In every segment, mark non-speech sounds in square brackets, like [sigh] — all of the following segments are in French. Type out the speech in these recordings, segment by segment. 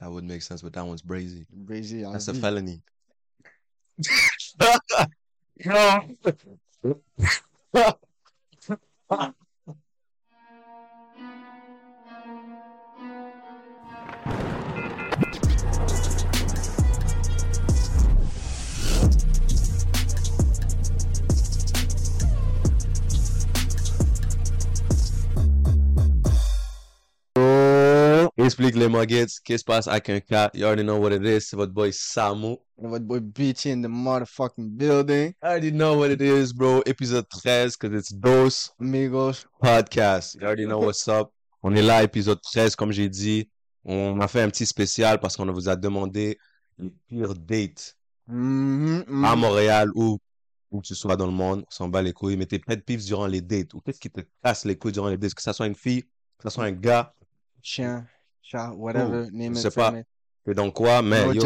That would make sense, but that one's brazy. Brazy, That's a vie. felony. [laughs] [laughs] [laughs] Explique les muggets. Qu'est-ce qui se passe avec un cat? You already know what it is. C'est votre boy Samu. And what boy Beachy in the motherfucking building. I already know what it is, bro. Épisode 13, because it's Dose Amigos. Podcast. You already know what's up. On est là, épisode 13, comme j'ai dit. On a fait un petit spécial parce qu'on vous a demandé les pires dates Mhm, mhm. à Montréal ou où que tu sois dans le monde. On s'en bat les couilles. Mais tes pet peeves durant les dates. Ou qu'est-ce qui te casse les couilles durant les dates? Que ça soit une fille, que ça soit un gars. Chien, whatever, name je it, sais pas. T'es dans quoi? Mais No yo,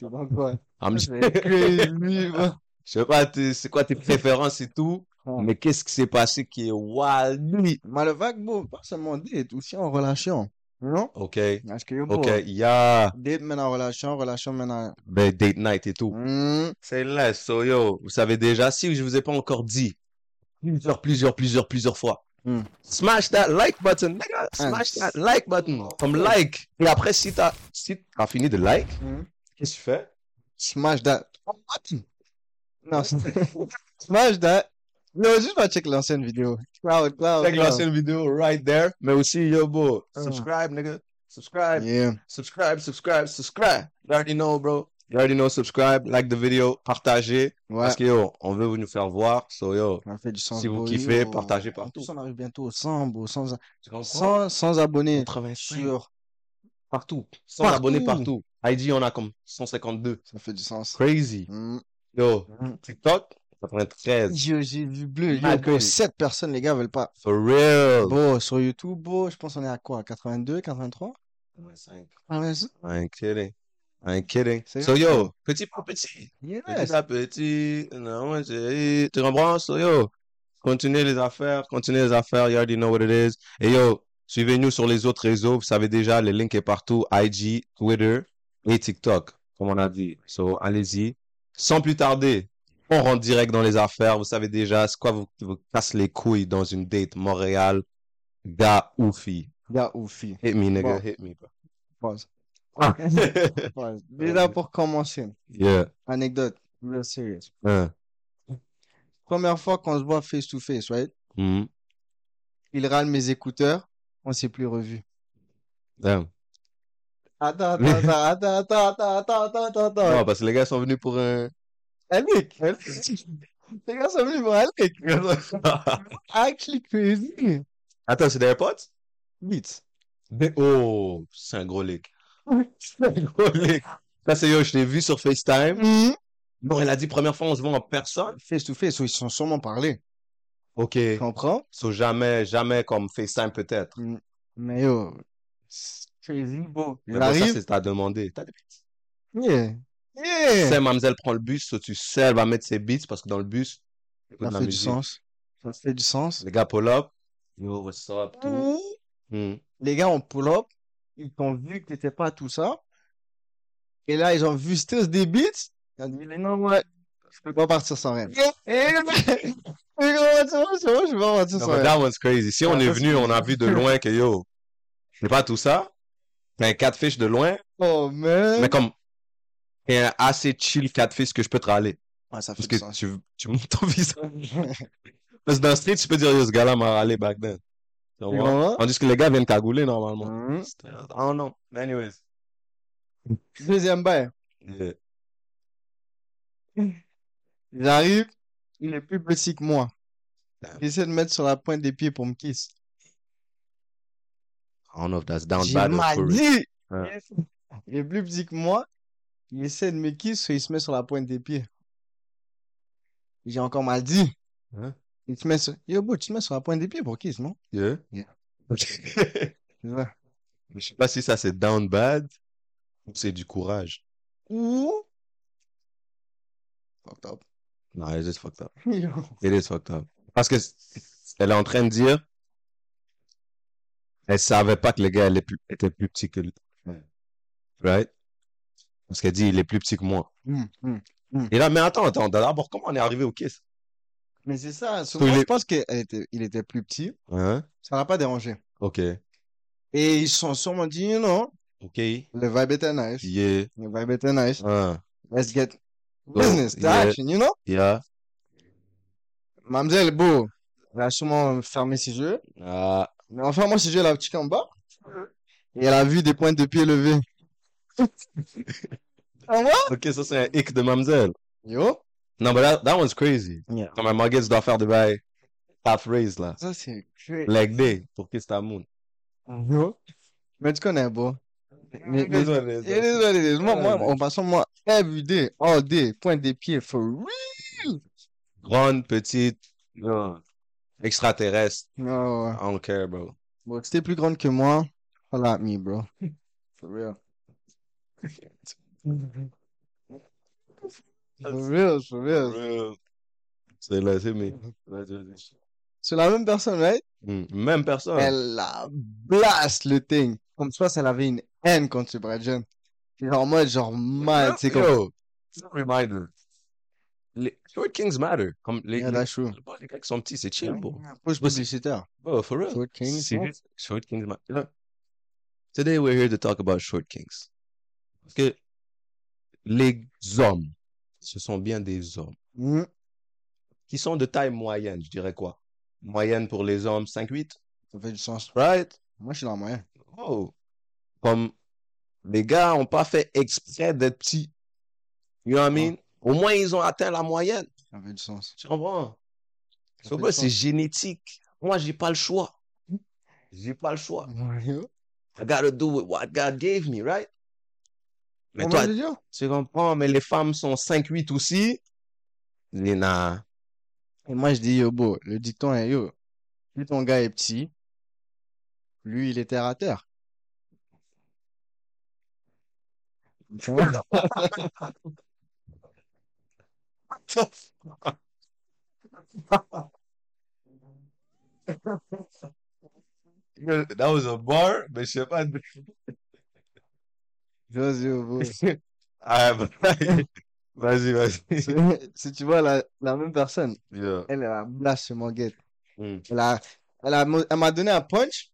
vois [laughs] quoi? [laughs] I'm- crazy, je sais pas t'es- c'est quoi tes [laughs] préférences et tout. Mais qu'est-ce qui s'est passé qui est wild? lui? Malheureux, bro, pas seulement date, aussi en relation. Non? Ok. Parce que, yo, bro, Ok. Yeah. date mène en relation, relation mène en... Ben, date night et tout. Mhm. C'est là, so yo, vous savez déjà, si je vous ai pas encore dit, plusieurs, plusieurs, plusieurs, plusieurs fois, Hmm. smash that like button, nigga, smash that like button, comme like. Et après, si t'as, si fini de like, Mhm. qu'est-ce que tu fais? Smash that. Non, c'est- smash that. Non, juste pas check l'ancienne vidéo. Cloud, cloud, Check l'ancienne vidéo right there, mais aussi, yo, bro, Ah. subscribe, nigga, subscribe, Yeah. subscribe, subscribe, subscribe. You already know, bro. You already know, subscribe, like the video, partagez, Ouais. parce que yo, on veut vous nous faire voir, so yo, On fait du sens. Si vous kiffez, Yo, partagez En partout. plus, on arrive bientôt au 100, bro. 100, tu comprends? 100, 100 abonnés 85. sur. Partout. 100 Partout. abonnés partout. IG, on a comme 152. Ah. Ça fait du sens. Crazy. Mhm. Yo, Mhm. TikTok, 93. Yo, j'ai vu bleu. Yo, que boy. 7 personnes, les gars, veulent pas. For real. Bon, sur YouTube, je pense qu'on est à quoi? 82, 83? 85. Ah, ouais, c'est- I ain't kidding. I ain't kidding. So yo, petit par petit. Yes. Petit à petit. Non, tu comprends? So yo, continuez les affaires, continuez les affaires. You already know what it is. Et yo, suivez-nous sur les autres réseaux. Vous savez déjà, les links est partout. IG, Twitter et TikTok, comme on a dit. So, allez-y. Sans plus tarder, on rentre direct dans les affaires. Vous savez déjà, c'est quoi vous, vous casse les couilles dans une date Montréal, gars ou fille. Gars ou fille. Hit me, nigga, Bon. hit me, bro. Pause. Ah. [laughs] [laughs] Déjà, pour commencer, yeah. anecdote, real serious. Première fois qu'on se voit face to face, right? Mhm. Il râle mes écouteurs, on s'est plus revus. Damn. [laughs] Attends, attends, attends, attends, attends, attends, attends, attends, attends. Non, parce que les gars sont venus pour un. Alec, les gars sont venus pour Alec. Actually crazy. Attends, c'est des AirPods? Vite. Des- Oh, c'est un gros leak. Ça, c'est yo, je t'ai vu sur FaceTime. Mhm. Non, elle a dit première fois, on se voit en personne. Face to face, ils se sont sûrement parlé. Ok. Tu comprends? So, jamais, jamais comme FaceTime peut-être. Mais yo, c'est crazy, bro. Mais bon, ça, c'est t'as demandé. T'as des beats. Yeah. Tu Yeah. sais, mademoiselle prend le bus, so tu sais, elle va mettre ses beats parce que dans le bus, Ça fait du sens. Ça fait du sens. Les gars pull up. Yo, what's up, tout. Hmm. Les gars ont pull up. Ils t'ont vu que t'étais pas tout ça. Et là, ils ont vu [laughs] Stills des beats. Ils ont dit, mais non, ouais, je peux pas partir sans rien. [laughs] Et je peux pas partir sans rien. that one's crazy. Si on Ah, est venu, on a vu de loin que yo, c'est pas tout ça. T'as un catfish de loin, Oh, man. mais comme, t'es un assez chill catfish que je peux te râler. Ouais, ça fait Parce que sens. tu, tu montes ton visage. [laughs] Parce que dans le street, tu peux dire, yo, ce gars-là m'a râlé back then. Comprends? Tandis que les gars viennent cagouler normalement. Mhm. I don't know. Anyways. Deuxième bail. Yeah. J'arrive. Il est plus petit que moi. J'essaie de mettre sur la pointe des pieds pour me kiss. I don't know if that's down bad or dit. Il est plus petit que moi. Il essaie de me kiss, il se met sur la pointe des pieds. J'ai encore mal dit. Hein? Il te met sur... Yo, bro, tu te mets sur la pointe des pieds pour kiss, non? Yeah. Yeah. Ça. [laughs] Je sais pas si ça c'est down bad ou c'est du courage. Ou... Fucked up. Non, it's just fucked up. [laughs] It is fucked up. Parce que elle est en train de dire, elle savait pas que le gars elle plus- était plus petit que lui. Right? Parce qu'elle dit, il est plus petit que moi. Hum, hum. Et là, mais attends, attends, d'abord, comment on est arrivé au kiss? Mais c'est ça. il Moi, est- je pense qu'il était, il était plus petit. Hein? Ça l'a pas dérangé. Ok. Et ils se sont sûrement dit, you know, Ok. le vibe était nice. Yeah. Le vibe était nice. Let's get business to yeah. action, you know? Yeah. Mademoiselle, beau, elle a sûrement fermé ses yeux. Ah. Mais enfin, moi, ses yeux, elle a petit en bas. Et elle a vu des pointes de pied levées. [laughs] Ah, moi? Ok, ça, c'est un hic de mademoiselle. Yo. Non, mais that, that one's crazy. Yeah. Quand ma Muggets doit faire des bails half raise, là. Ça, c'est crazy. Leg day pour Kiss ta moon. Yo. Mais tu connais, beau. Mais, mais, Désolé. it is what it is. Moi, moi, en passant, moi, every day, all day, pointe des pieds, for real. Grande, petite, non. extraterrestre. No. I don't care, bro. Bon, si t'es plus grande que moi, holla at me, bro. For real. [laughs] For real, for real. C'est là, c'est mais. C'est la même personne, right? Hmm, Même personne. Elle la blast le thing. Comme soit elle avait une haine contre Brad Jeune. Genre en mode, genre mal, c'est comme. Yo, reminder. Les short kings matter. Comme les, Yeah, that's true. les gars qui sont petits, c'est chill, bro. Push publicitaire. Bro, for real. Short kings, Short kings matter. Look, Today we're here to talk about short kings. Parce que les hommes, ce sont bien des hommes Mhm. qui sont de taille moyenne, je dirais quoi? Moyenne pour les hommes, 5-8, Ça fait du sens. right? Moi, je suis dans le moyen. Oh. Comme les gars ont pas fait exprès d'être petits. You know what I mean? Au moins, ils ont atteint la moyenne. Ça fait du sens. Tu comprends? C'est génétique. Moi, j'ai pas le choix. J'ai pas le choix. I gotta do with what God gave me, right? Mais On toi, tu comprends, mais les femmes sont 5-8 aussi. Nah. Et moi, je dis, yo, beau, le dicton est, yo, plus ton gars est petit, lui, il est terre à terre. [laughs] That was a bar, mais je sais pas. Vas-y. [laughs] Ah, [laughs] vas-y, vas-y. [laughs] vas-y. Si tu vois la, la même personne, Yeah. elle, a blast sur mon guette. Mm. Elle a, elle a, elle m'a donné un punch,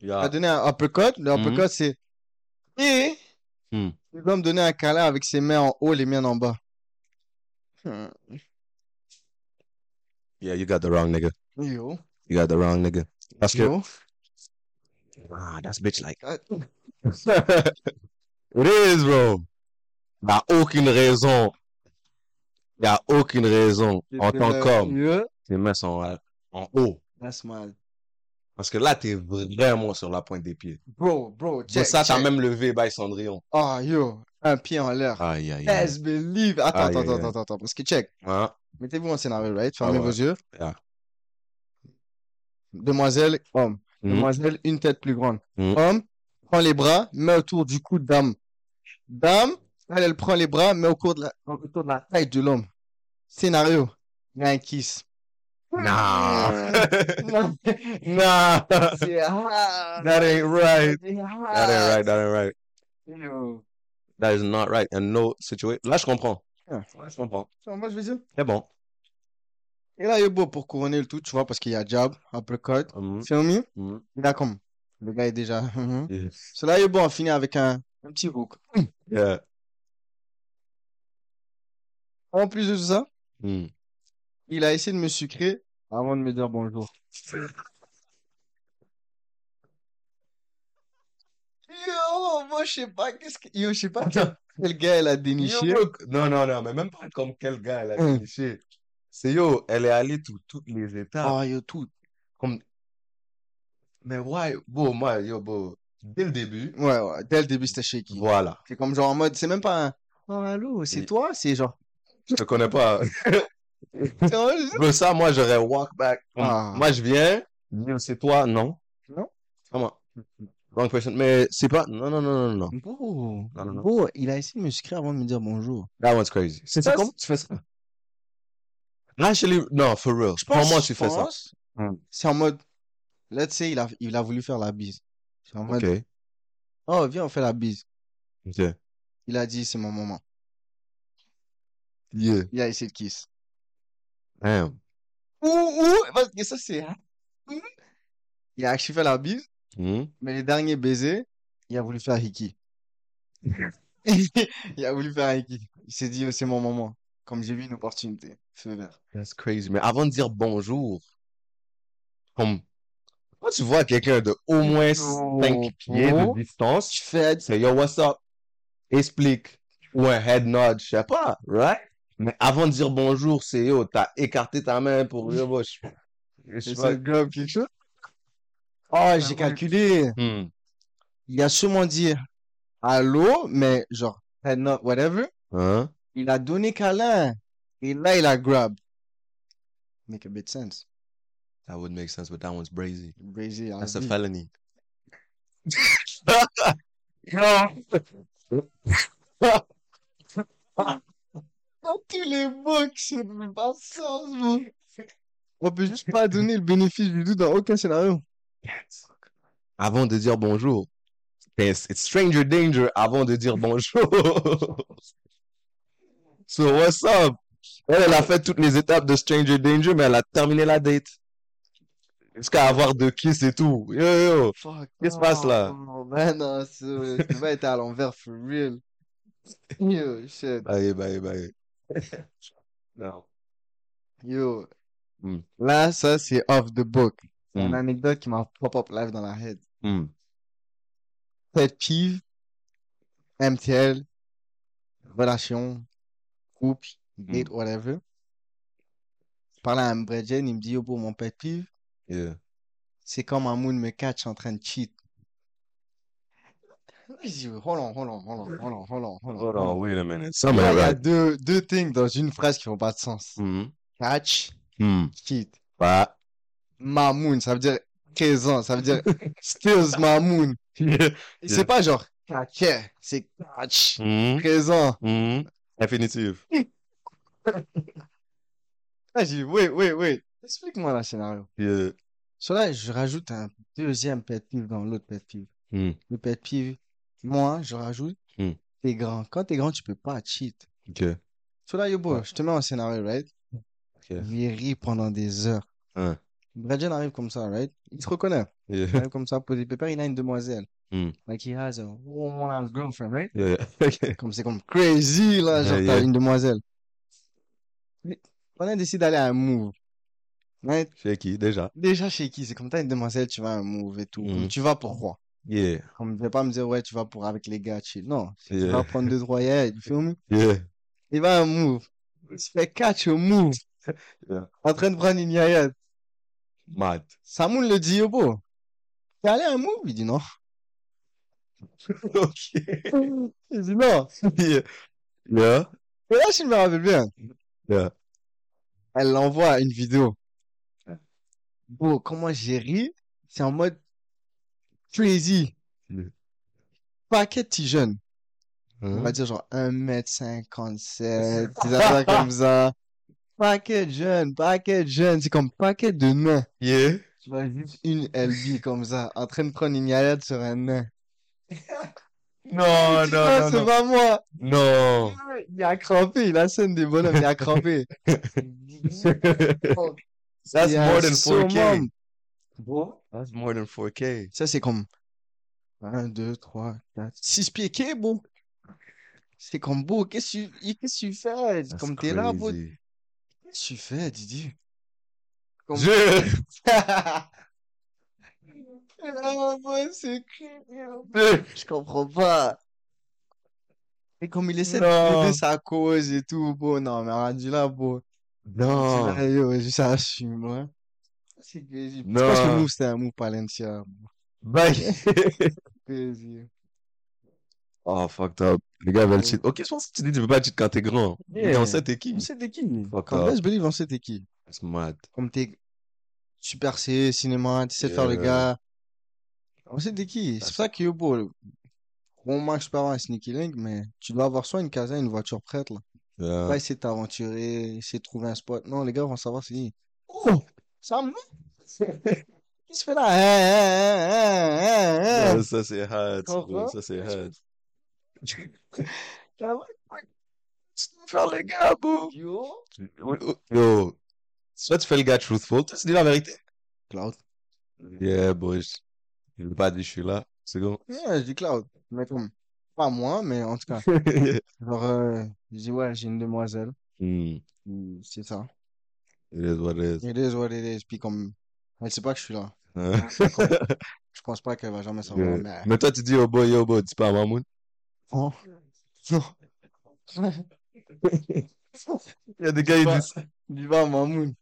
elle m'a Yeah. donné un uppercut. Le Mhm. uppercut, c'est, et, Mm. il va me donner un câlin avec ses mains en haut, les miennes en bas. Hmm. Yeah, you got the wrong nigga. Yo, You got the wrong nigga. Parce que, yo. ah, that's bitch like. Ah, It is, bro. Il n'y a aucune raison. Il n'y a aucune raison en tant qu'homme. Tes mains sont en haut. that's mad. Parce que là, t'es vraiment sur la pointe des pieds. Bro, bro, Pour check, ça, t'as même levé by Cendrillon. Ah, yo, un pied en l'air. Aïe, aïe, aïe. Best believe. Attends, Aïe, attends, aïe, attends, attends, attends, parce que check. Hein? Mettez-vous en scénario, right? Fermez ouais. vos yeux. Yeah. Demoiselle, homme. Mhm. Demoiselle, une tête plus grande. Mhm. Homme, prend les bras, met autour du cou de dame. Dame, elle, elle prend les bras, met au cours de la, autour de la taille de l'homme. Scénario. Il y a un kiss. Nah. Non, nah. [laughs] c'est hard. That ain't right. C'est That ain't right. That ain't right. Yo. That is not right. And no situation. Là, je comprends. Ah. Ouais, je comprends. So, moi, je vais dire? C'est bon. Et là, il est beau pour couronner le tout, tu vois, parce qu'il y a jab, uppercut. Mhm. Feel me? Mhm. Il a comme. Le gars est déjà. mhm. [laughs] Yes. So là, il est beau, on finit avec un, un petit hook. [coughs] Yeah. En plus de tout ça, Mm. il a essayé de me sucrer avant de me dire bonjour. Yo, moi, je sais pas, qu'est-ce que. Yo, je sais pas quel [laughs] gars elle a déniché. Yo, Non, non, non, mais même pas comme quel gars elle a Hum. déniché. C'est yo, elle est allée tout, toutes les étapes. Ah, yo, tout. Comme... Mais ouais, bon, moi, yo, bon, dès le début, Ouais, ouais, dès le début, c'était shaky. voilà. C'est comme genre en mode, c'est même pas un. Oh, allô, c'est toi? C'est genre. Je te connais pas. [laughs] Je- Bro, ça, moi, j'aurais walk back. Ah. Moi, je viens, c'est toi, non. Non. Comment? Wrong person. Mais c'est pas, non, non, non, non, non. Bro, Non, non, non. bro, il a essayé de me sucrer avant de me dire bonjour. That one's crazy. C'est Ça, comment tu fais ça? Actually, non, for real. Comment tu fais ça? pense. C'est en mode, let's say, il a, il a voulu faire la bise. C'est en mode, Ok. Oh, viens, on fait la bise. Ok. Il a dit, c'est mon moment. Yeah. Il a essayé de kiss. Damn. Ouh, ouh, parce que ça, c'est... Il a actually fait la bise, Hmm. mais les derniers baisers, il a voulu faire Hiki. [laughs] Il a voulu faire Hiki. Il s'est dit, oh, c'est mon moment. Comme j'ai vu une opportunité. Feu vert. That's crazy. Mais avant de dire bonjour, comme, quand tu vois quelqu'un de au moins 5 pieds de Oh. distance, Tu fais, c'est yo, what's up? Explique. Ou un head nod, je sais pas, right? Mais avant de dire bonjour, c'est yo, t'as écarté ta main pour yo, moi, je, je sais pas. quelque chose. Oh, j'ai calculé. Hmm. Il a sûrement dit allô, mais genre, head nod, whatever. Hein? Il a donné câlin. Et là, il a grab. Make a bit sense. That would make sense, but that one's brazy. Brazy, That's a dit. felony. Dans tous les books, c'est pas sens, bro. On peut juste pas donner le bénéfice du doute dans aucun scénario. Avant de dire bonjour. It's, it's stranger danger avant de dire bonjour. [laughs] so what's up? Elle, elle a fait toutes les étapes de stranger danger, mais elle a terminé la date. Jusqu'à avoir deux kiss et tout. Yo, yo. Fuck. Qu'est-ce qui se passe là? Oh, ben non, c'est ça va être à l'envers for real. [laughs] Yo, shit. Bye, bye, bye. [laughs] Non. Yo. Hmm. Là, ça, c'est off the book. C'est une Hmm. anecdote qui m'a pop-up live dans la head. Hmm. Pet peeve, MTL, relation, couple, date, whatever. Je parlais à un Bredjen, il me dit, yo, pour mon pet peeve, Yeah. c'est quand Mamoun me catch en train de cheat. Je dis, hold on, hold on, hold on, hold on, hold on, hold on. Hold on, wait a minute. Il y a right. deux, deux things dans une phrase qui font pas de sens. Hmm. Catch, Hmm. cheat. Bah. Mamoun, ça veut dire présent, ça veut dire [laughs] stills Mamoun. Yeah. Et c'est pas genre catch, c'est catch, Hmm. présent. Hmm. Infinitive. Ah, j'ai dit, wait, wait, wait. Explique-moi le scénario. Yeah. Là, je rajoute un deuxième pet peeve dans l'autre pet peeve. Hmm. Le pet peeve, moi, je rajoute, Hmm. t'es grand. Quand t'es grand, tu peux pas cheat. Ok. Là, yo, bro, je te mets en scénario, right? Ok. Il rit pendant des heures. Hein. Arrive comme ça, right? Il se reconnaît. Il arrive comme ça, poser pépère, il a une demoiselle. Hmm. Like he has a one girlfriend, right? Yeah. yeah. [laughs] Ok. Comme c'est comme crazy, là, genre t'as une demoiselle. Mais On a décidé d'aller à un move. Chez qui, déjà? Déjà chez qui? C'est comme t'as une demoiselle, tu vas à un move et tout. Mhm. tu vas pourquoi? Yeah. Comme ne vais pas me dire, ouais, tu vas pour avec les gars, chill. Non. Tu vas prendre deux, trois tu? Yeah. Il va à un move. Il se fait catch au move. [laughs] Yeah. En train de prendre une yayette. Mad. Samoun le dit, yo, beau. T'es allé à un move? Il dit non. [laughs] ok. Il dit non. Yeah. Yeah. Et là, je me rappelle bien. Yeah. Elle l'envoie une vidéo. Bon, comment j'ai ri? C'est en mode crazy. Mm. Paquet de petits jeunes. On Hein? va dire genre 1m57, [laughs] des affaires comme ça. Paquet de jeunes, paquet de jeunes. C'est comme paquet de nains. Yeah. Tu vois juste une LB comme ça, en train de prendre une yayette sur un nain. [laughs] Non, Tu vois, c'est pas moi. Non. Il a crampé, il a scène des bonhommes, il a crampé. [laughs] That's more than 4K. summum. That's more than 4K. Ça, c'est comme 1, 2, 3, 4, 6 pieds quai, bon. C'est comme beau. Qu'est-ce que tu, qu'est-ce que tu fais? That's Comme t'es là, beau. crazy. Qu'est-ce que tu fais, Didi? Comme... Je... Ah, [laughs] c'est. Je comprends pas. Et comme il essaie de Non. prouver sa cause et tout, bon, non, mais rendu là, bon. Non. Yo, je s'assume, ouais. C'est crazy. Non. Pense que le move, c'était un move Palencia. Bye. [laughs] Crazy. oh, fucked up. Les gars veulent cheat. Ok, je pense que tu dis tu veux pas cheat quand t'es grand. Yeah. Mais on sait t'es qui. On sait t'es qui? Fuck up. Let's Believe, on sait t'es qui. That's mad. Comme t'es super C, cinéma, tu sais faire le Yeah. gars. On sait t'es qui. C'est pour ça que yo, bon, max, je peux avoir un sneaky link, mais tu dois avoir soit une casa, une voiture prête, là. Yeah. Pas essayer de t'aventurer, essayer de trouver un spot. Non, les gars vont savoir c'est qui. Oh! Ça me [laughs] Qu'est-ce qu'il fait là? Hein, hein. Ouais, ça, c'est bro. Comprends? Ça, c'est [laughs] dois faire le gars, bro. Yo? Yo, soit tu fais le gars truthful, tu dis la vérité. Cloud. Yeah, boy. Je veux pas dire je suis là. C'est bon. Ouais, je dis cloud. Mais comme, pas moi, mais en tout cas. [laughs] Genre, euh, je dis, ouais, j'ai une demoiselle. Hmm. C'est ça. It is what it is. It is what it is. Puis comme, elle sait pas que je suis là. [laughs] Hein? Je pense pas qu'elle va jamais savoir. Mais, Mais toi, tu dis, oh boy, yo, boy, dis pas à Mamoun. non. Non. Il y a des gars, ils Pas- disent. Dis pas à Mamoun.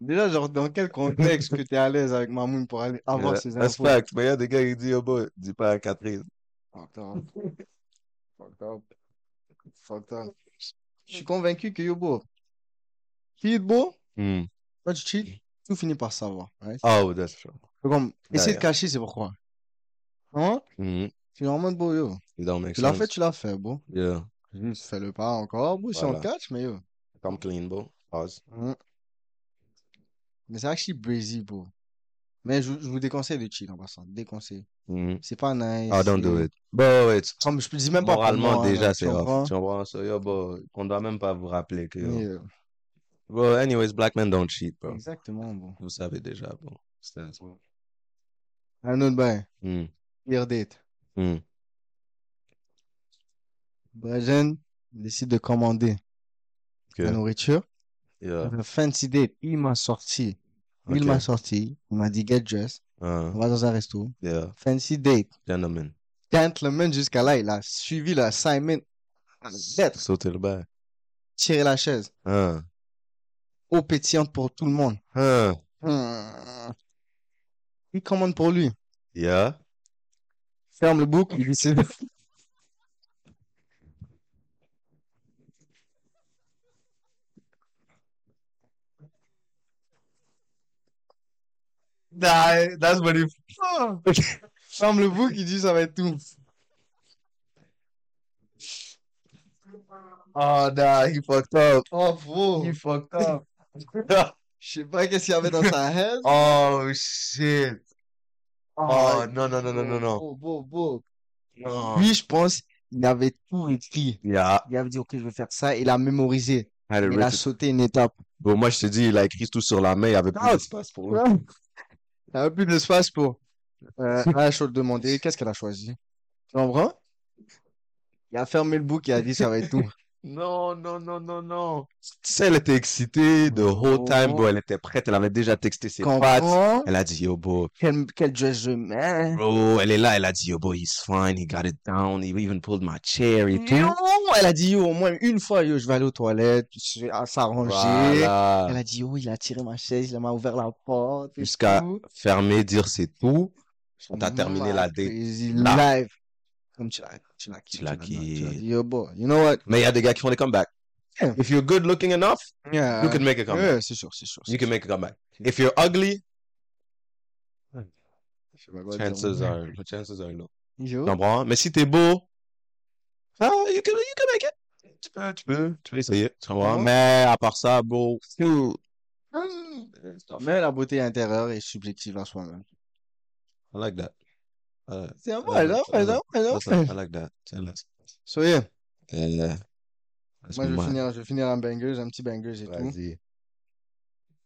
Déjà, genre, dans quel contexte que t'es à l'aise avec Mamoun pour aller avoir Yeah, ces That's infos? fact. Mais il y a des gars, ils disent, oh boy, dis pas à Catherine. Fucked up. Fucked up. Fucked up. Je suis convaincu que yo, beau. Cheat, beau. Hmm. Quand tu cheats, tout finit par savoir. Right? Oh, that's true. Comme, essayer de yeah. cacher, c'est pourquoi. Hein? Hmm. Tu es en mode beau, yo. It don't make Tu l'as fait, tu l'as fait, beau. Yeah. Juste fais-le pas encore, beau, si on Voilà. te catch, mais yo. Come clean, bro. Pause. Mais c'est actually brazy, bro. Mais je, je vous déconseille de cheat en passant. Déconseille. Hmm. C'est pas nice. Oh, don't do it. Bon, it's Comme je te dis même pas moralement moi, déjà, là, c'est off. Tu comprends? So, yo, bro, on doit même pas vous rappeler que, Mais, euh, bro, anyways, black men don't cheat, bro. exactement, bon. Vous savez déjà, bon. C'est Un autre bain. Pire date. Hmm. Brazen décide de commander la Ok. nourriture. Yeah. Un fancy date. Il m'a sorti. Il m'a sorti. Il m'a dit get dressed. Uh, On va dans un resto. yeah. Fancy date. Gentlemen. Gentleman jusqu'à là. Il a suivi la Simon. Lettre. Sauter le bain. Tirer la chaise. Hein. Eau pétillante pour tout le monde. Hein. Hmm. Il commande pour lui. Yeah. Ferme le bouc. Il dit Nah, that's what le bouc. Il dit ça va être tout. Oh, nah, he fucked up. Oh, bro. He fucked up. [laughs] Je sais pas qu'est-ce qu'il y avait dans sa head. oh, shit. Oh, non, non, non, non, non, non. Beau, beau, beau. Non. Lui, je pense, il avait tout écrit. Yeah. Il avait dit, OK, je vais faire ça. Il a mémorisé. It Il a sauté une étape. Bon, moi, je te dis, il a écrit tout sur la main, il y avait plus d'espace pour lui. Il avait plus d'espace pour. Euh, là, [laughs] je te demander, qu'est-ce qu'elle a choisi? Tu comprends? Il a fermé le bouc et a dit, ça va être tout. Non, non, non, non, non. Tu sais, elle était excitée the whole time, bro. Elle était prête, elle avait déjà texté ses potes. Elle a dit, yo, bro, Quel, quel dress je mets? bro, elle est là, elle a dit, yo, bro, he's fine, he got it down, he even pulled my chair et tout. Non! Elle a dit, yo, au moins une fois, yo, je vais aller aux toilettes, je vais s'arranger. Voilà. Elle a dit, oh, il a tiré ma chaise, il m'a ouvert la porte. Jusqu'à fermer, dire c'est tout. On t'a terminé la date. Live. Comme tu l'as, tu l'as, Tu l'as Tu l'as qui- dit, yo, boy, you know what? Mais il y a des gars qui font des comebacks. Yeah. If you're good looking enough, Yeah. you can make a comeback. C'est sûr, c'est sûr. You can make a comeback. If you're ugly, chances are, chances are low. Tu comprends? Mais si t'es beau, ah, you can, you can make it. Tu peux, tu peux, tu peux essayer. Tu comprends? Ouais. Mais à part ça, bro, Mais la beauté intérieure est subjective à soi-même. I like that. C'est vrai, like that. So, yeah. Yeah. Moi, je vais finir, je vais finir un banger, un petit banger et tout.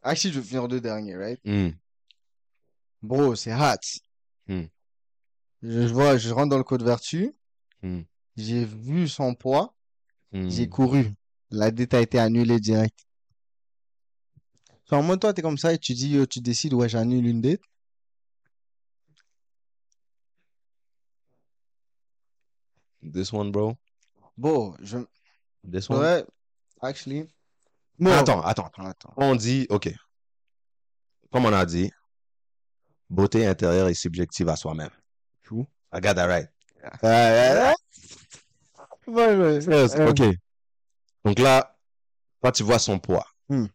Actually, je vais finir deux derniers, right? Hmm. Bro, c'est hot. Hmm. Je, vois, je rentre dans le code vertu. Hmm. J'ai vu son poids. J'ai couru. La dette a été annulée direct. Genre, moi, toi, t'es comme ça et tu dis, tu décides, ouais, j'annule une dette. This one, bro. Bon, je, This one? ouais, actually. Bon. Attends, attends, attends. Attends. On dit, OK. Comme on a dit, beauté intérieure est subjective à soi-même. True. I got that right. Ouais. Yes, Euh. OK. Donc là, toi, tu vois son poids. Hmm.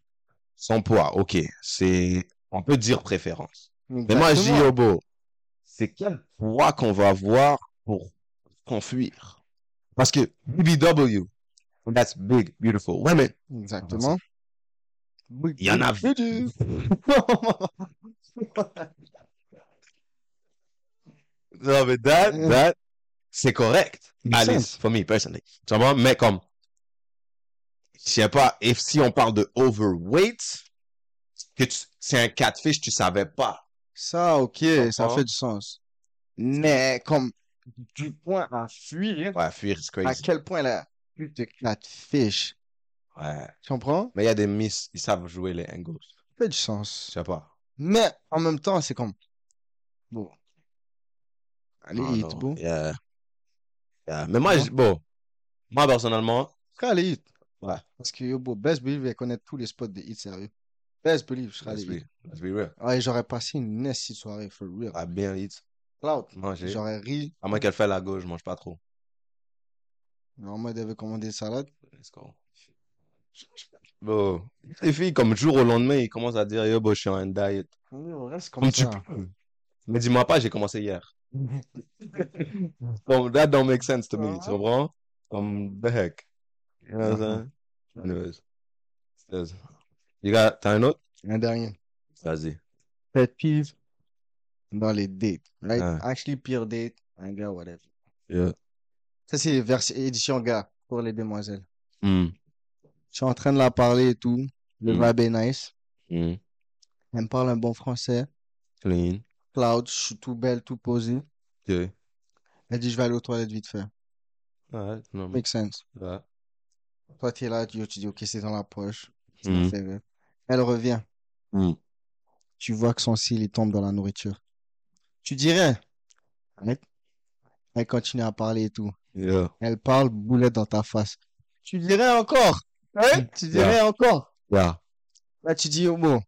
Son poids, OK. C'est, on peut dire préférence. Mais moi, je dis, Exactement. oh, c'est quel poids qu'on va avoir pour s'enfuir? Parce que BBW, that's big, beautiful women. Exactement. Il y en a. [laughs] Non, mais that, Yeah. that, c'est correct. At least, for me, personally. Tu comprends? Mais comme, je sais pas, if si on parle de overweight, que tu- c'est un catfish, tu savais pas. Ça, ok, ça fait du sens. Mais comme du point à fuir, Ouais, fuir, c'est à crazy. quel point la pute de catfish, Ouais. tu comprends? Mais il y a des miss, ils savent jouer les angles. Ça fait du Je sens. sais pas. Mais en même temps, c'est comme, bon, allez, Ah, hit, bro. Yeah. Yeah. Mais moi, je- bon, moi, personnellement, Serai allé hit. Ouais. Parce que, yo, bro, Best Believe, elle connaît tous les spots de hit, sérieux. Best Believe, je serai let's allé hit. let's be real. Ouais, j'aurais passé une nasty soirée, for real. À bien hit. Cloud. Manger. J'aurais ri. À moins qu'elle fait la gauche, je mange pas trop. Normalement, elle devait commander une salade. Let's go. Bon, les filles, comme jour au lendemain, ils commencent à dire, yo, bon, je suis en diet. On reste comme Comme tu peux. Mais dis-moi pas, j'ai commencé hier. Comme, that don't make sense to me, tu comprends? Comme, the heck. You know what I'm saying? Anyways. Yes. You got, t'as un autre? Un dernier. Vas-y. Pet peeve dans les dates. Right? Ouais. Actually, pire date, un gars, whatever. Yeah. Ça, c'est version édition gars pour les demoiselles. Mm. Je suis en train de la parler et tout. Le Mm. vibe est nice. Mm. Elle me parle un bon français. Clean. Cloud, je suis tout belle, tout posé. Okay. Elle dit, je vais aller aux toilettes vite fait. Alright. No, Make sense. yeah. Toi, tu es là, tu, tu dis, ok, c'est dans la poche. Mm. rire. Elle revient. Mm. Tu vois que son cil, il tombe dans la nourriture. Tu dirais. Arrête. Elle continue à parler et tout. Yeah. Elle parle boulette dans ta face. Tu dirais encore. Hein? Tu dirais Yeah. encore. Yeah. Là, tu dis, oh, bon,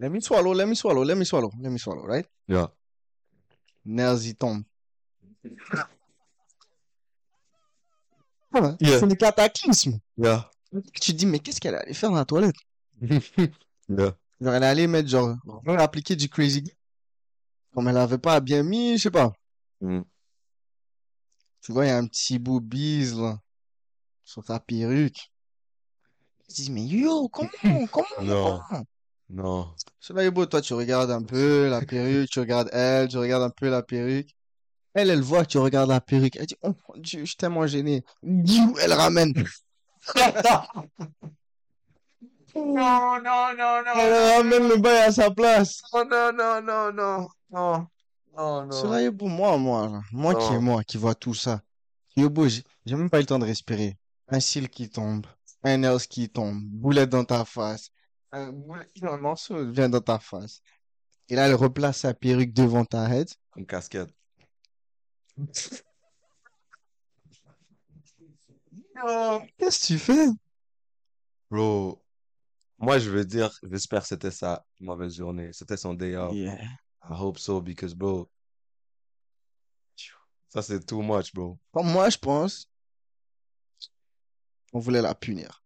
let me swallow, let me swallow, let me swallow, let me swallow, right? Yeah. Nerfs, il tombe. Ah, [laughs] Yeah. C'est le cataclysme. Yeah. Tu te dis, mais qu'est-ce qu'elle allait faire dans la toilette? [laughs] yeah. Genre, elle allait mettre, genre, appliquer du crazy. Comme elle avait pas bien mis, je sais pas. Mm. Tu vois, il y a un petit bout bise, là, sur ta perruque. Te dis, mais yo, comment, [laughs] comment? Non. Non. Cela est beau, toi, tu regardes un peu la perruque, tu regardes elle, tu regardes un peu la perruque. Elle, elle voit que tu regardes la perruque. Elle dit, oh mon Dieu, je suis tellement gêné. Elle ramène. [laughs] Non, non, non, Elle ramène le bail à sa place. non, non, non, non, non, non, non, Cela est beau, moi, moi. Moi qui est Non. moi, qui vois tout ça. Yo, beau, j'ai même pas eu le temps de respirer. Un cil qui tombe, un else qui tombe, boulette dans ta face. Un, boulette, un morceau vient dans ta face. Et là, elle replace sa perruque devant ta tête. Comme casquette. [laughs] Qu'est-ce que tu fais? Bro, moi, je veux dire, j'espère que c'était sa mauvaise journée. C'était son day off. Yeah. I hope so, because, bro, ça, c'est too much, bro. Comme moi, je pense, on voulait la punir.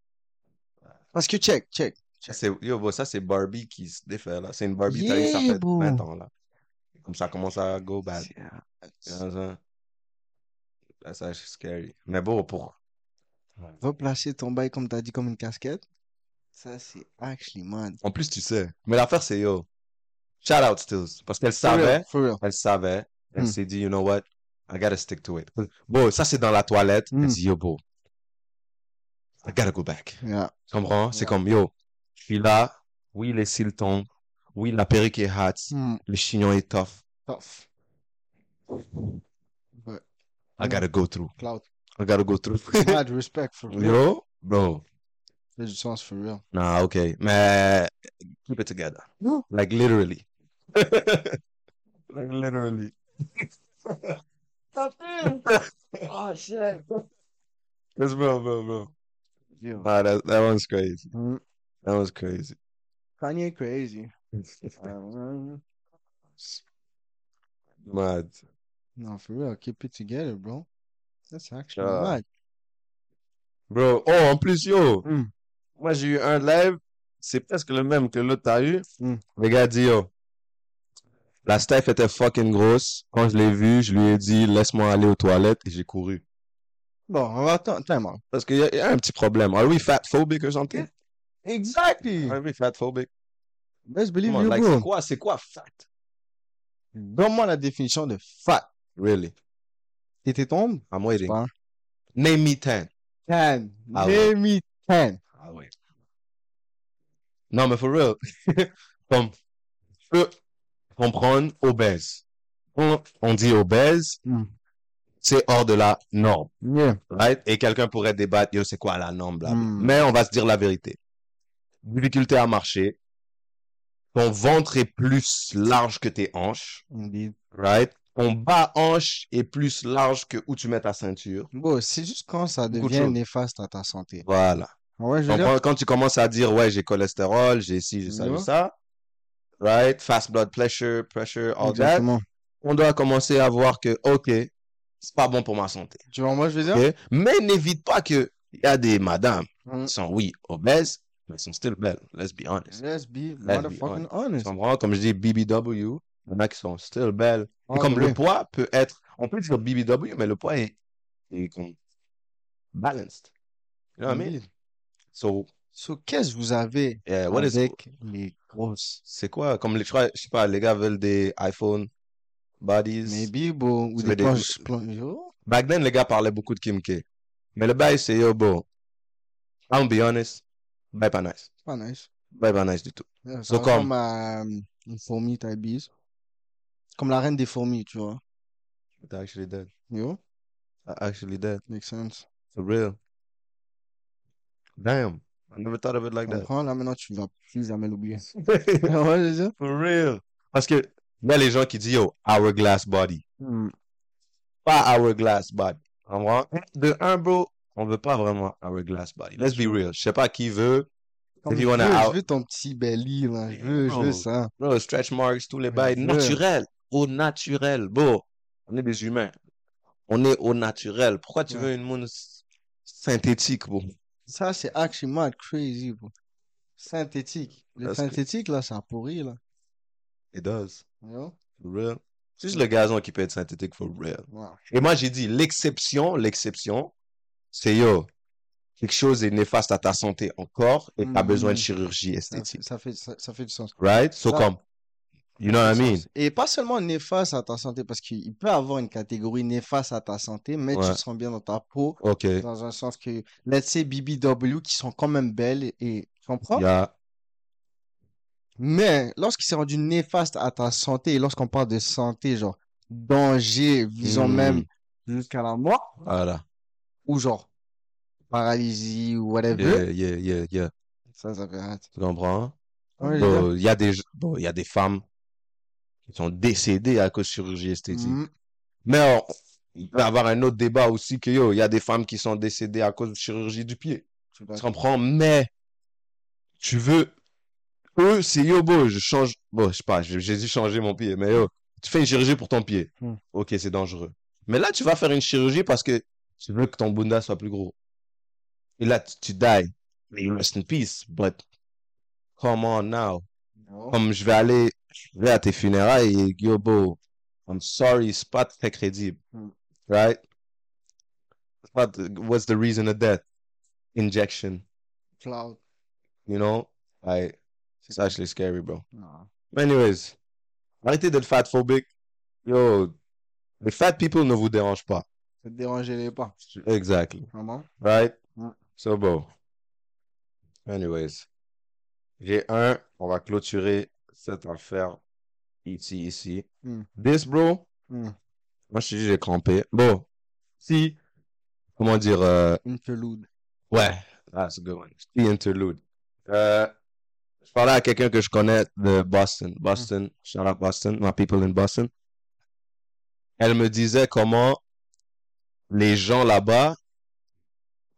Parce que check, check. Ça, c'est, yo, bro, ça, c'est Barbie qui se défait, là. C'est une Barbie, t'as vu, ça Yeah, fait bro. 20 ans, là. Comme ça commence à go bad. C'est- saying? That's actually scary. Mais bon, pour, Replacer ton bail comme t'as dit, comme une casquette. Ça, c'est actually mad. en plus, tu sais. Mais l'affaire, c'est, yo, shout out Stills. Parce qu'elle For real, savait, for real. elle savait, elle Hmm. s'est dit, you know what, I gotta stick to it. Bon, ça, c'est dans la toilette. Elle Hmm. dit, yo, bro, I gotta go back. Yeah. Tu comprends? C'est Ouais. comme, yo, je suis là, oui, les cils tombent, oui, la perruque est hot, Hmm. le chignon est tough. Tough. Ouais. I gotta go through. Cloud. I gotta go through. Mad respect for real. [laughs] Yo, bro. Ça fait du for real. Nah, okay. Man, keep it together. No. Like literally. [laughs] like literally. [laughs] oh shit. That's bro, bro, bro. Yo. Nah, that, that one's crazy. Hmm. That was crazy. Kanye crazy. [laughs] Um, Mad. no, for real. Keep it together, bro. That's actually Yeah. mad. Bro, oh, en plus, yo. Hmm. Moi, j'ai eu un live. C'est presque le même que l'autre t'as eu. Hmm. Le gars dit, yo. La Steph était fucking grosse. Quand je l'ai vu, je lui ai dit, laisse-moi aller aux toilettes et j'ai couru. Bon, on va attendre. Parce qu'il y, a- il y a un petit problème. Are we fat phobic or something? Exactly. Are we fat phobic? Best believe you, like, bro. c'est quoi, c'est quoi fat? Donne-moi la définition de fat. Really? Et tes tombes? I'm waiting. Name me 10. Ten. Ah ouais. Name me ten. Non, mais for real. [laughs] Comme, je peux comprendre obèse. On, on dit obèse, Hmm. c'est hors de la norme. Yeah. Right? Et quelqu'un pourrait débattre, yo, c'est quoi la norme, bla. Hmm. Mais on va se dire la vérité. Difficulté à marcher. Ton ventre est plus large que tes hanches. Indeed. Right? Ton bas hanche est plus large que où tu mets ta ceinture. Bon, c'est juste quand ça devient néfaste à ta santé. Voilà. Ouais, je veux Donc, dire. quand, tu commences à dire, ouais, j'ai cholestérol, j'ai ci, j'ai ça, j'ai ça. Right? Fast blood pressure, pressure, all that. Exactement. On doit commencer à voir que, OK, c'est pas bon pour ma santé. Tu vois, moi, je veux dire. OK? Mais n'évite pas que il y a des madames Mm. qui sont, oui, obèses, mais sont still belles. Let's be honest. Let's be be motherfucking Tu honest. comprends? Comme je dis, BBW, il y en a qui sont still belles. Et Ah, comme oui. le poids peut être, on peut dire BBW, mais le poids est, est comme balanced. You know what I mean? So, So, qu'est-ce que vous avez yeah, what is, avec les grosses? c'est quoi? Comme les, je sais pas, les gars veulent des iPhone bodies. Maybe, bon, ou des des- planches, planches- yo? Back then, les gars parlaient beaucoup de Kim K. Mais le bail, c'est yo, bon. I'm be honest. Bail pas nice. Pas nice. Bail pas nice du tout. Yeah, So, ça comme- euh, une fourmi type bise. Comme la reine des fourmis, tu vois. They're actually dead. Yo, actually dead. make sense. For real. Damn. I never thought of it like Tu that. comprends? Là, maintenant, tu vas plus jamais l'oublier. [laughs] ouais, veux dire. For real. Parce que, a les gens qui disent, yo, hourglass body. Hmm. Pas hourglass body. Comprends? De un, bro, on veut pas vraiment hourglass body. Let's be real. Je sais pas qui veut. Comme If je you wanna veux, out- je veux ton petit belly, là. Je veux, je Bro. veux ça. Bro, stretch marks, tous les Ouais, bails naturels. Au naturel. Bro, on est des humains. On est au naturel. Pourquoi tu Ouais. veux une monde synthétique, bro? Ça, c'est actually mad crazy, bro. Synthétique. Le synthétique, là, ça pourrit, là. It does. Yo. For real. C'est juste le gazon qui peut être synthétique, for real. Wow. Et moi, j'ai dit, l'exception, l'exception, c'est yo, quelque chose est néfaste à ta santé encore et Mhm. besoin de chirurgie Ça, esthétique. ça fait, ça, ça fait du sens. Right? So, Ça- comme, you know what I Ça fait mean? sens. Et pas seulement néfaste à ta santé, parce qu'il peut avoir une catégorie néfaste à ta santé, mais tu te sens bien dans ta peau, dans un sens que, let's say, BBW, qui sont quand même belles, et, tu comprends? Mais lorsqu'il s'est rendu néfaste à ta santé, et lorsqu'on parle de santé, genre danger, visant Hmm. même jusqu'à la mort, voilà. ou genre paralysie ou whatever, Yeah, yeah, yeah, yeah. ça, ça fait hâte. Tu comprends? Ouais. Bon, Il y a des, bon, il y a des femmes qui sont décédées à cause de chirurgie esthétique. Mhm. Mais on- il peut y avoir un autre débat aussi que yo, il y a des femmes qui sont décédées à cause de chirurgie du pied. Tu comprends? Mais tu veux, eux, c'est yo, beau, je change, bon, je sais pas, j'ai dit changer mon pied, mais yo, tu fais une chirurgie pour ton pied. Hmm. Ok, c'est dangereux. Mais là, tu vas faire une chirurgie parce que tu veux que ton bunda soit plus gros. Et là, tu, tu die. Mais you rest in peace. But, come on now. Comme je vais aller, je vais à tes funérailles et yo, beau, I'm sorry, c'est pas très crédible. Hmm. Right? The- what's the reason of death? Injection. Cloud. You know? Like, it's actually scary, bro. But anyways, arrêtez d'être fatphobic. Yo, les fat people ne vous dérangent pas. Ça te dérangerait pas. Exactly. Vraiment? Right? Ouais. So, bon. Anyways. J'ai un, on va clôturer cette affaire ici, ici. Hmm. This, bro, Hmm. moi, je dis, j'ai crampé. Bon. Si, comment dire, euh, Interlude. Ouais, that's a good one. The interlude. Euh, je parlais à quelqu'un que je connais de Boston. Boston, shout out Boston, my people in Boston. Elle me disait comment les gens là-bas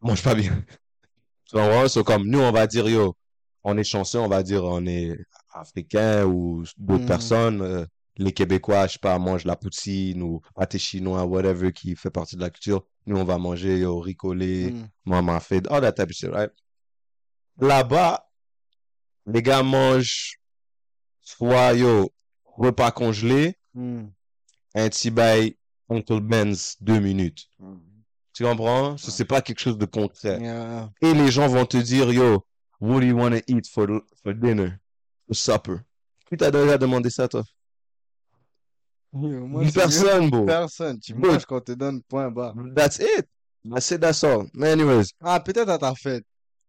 mangent pas bien. [laughs] Tu comprends? C'est comme nous, on va dire, yo, on est chanceux, on va dire, on est africain ou d'autres Mhm. personnes. euh, les Québécois, je sais pas, mangent la poutine ou pâté chinois, whatever, qui fait partie de la culture. Nous, on va manger, yo, ricolé, Hmm. Maman fait all that type of shit, right? Là-bas, les gars mangent soit, yo, repas congelé, Hmm. un petit bail Uncle Ben's deux minutes. Hmm. Tu comprends? Ce c'est pas quelque chose de concret. Yeah. Et les gens vont te dire, yo, what do you want to eat for, for dinner? For supper? Qui t'a déjà demandé ça, toi? Moi, personne, bro. personne. Tu Bro. manges quand on te donne point barre. That's it. That's it, that's all. Mais anyways. Ah, peut-être à ta fête.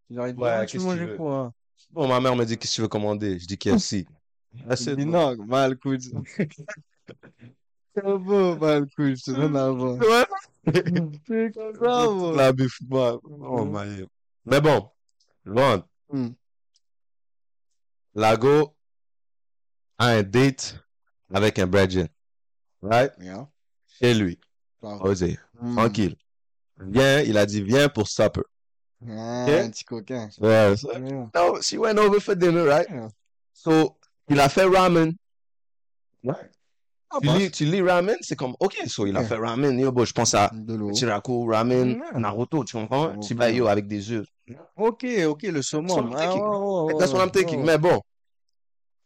Genre, il dit, Ouais, tu manges quoi? Bon, ma mère me dit, qu'est-ce que tu veux commander? Je dis KFC. [laughs] That's it, non, mal coude. C'est beau, mal coude, je te donne avant. Ouais. C'est comme ça, bro. La bif, moi. Oh, my. Mais bon. Bon. Hmm. Lago a un date avec un Bradgen. Right? Yeah. Chez lui. Bravo. Osé. Hmm. Tranquille. Viens, il a dit, viens pour supper. Ah, Ok? un petit coquin. Ça. Yeah. No, she went over for dinner, right? Yeah. So, il a fait ramen. Ah, Tu bah, lis, tu lis ramen, c'est comme, ok, so il a fait ramen, yo, bon, je pense à. Chiraku, ramen, Ouais. Naruto, tu comprends? Tu vas, yo, avec des œufs. Ok, ok, le saumon. That's what I'm Ah, ouais, That's what I'm. Mais bon,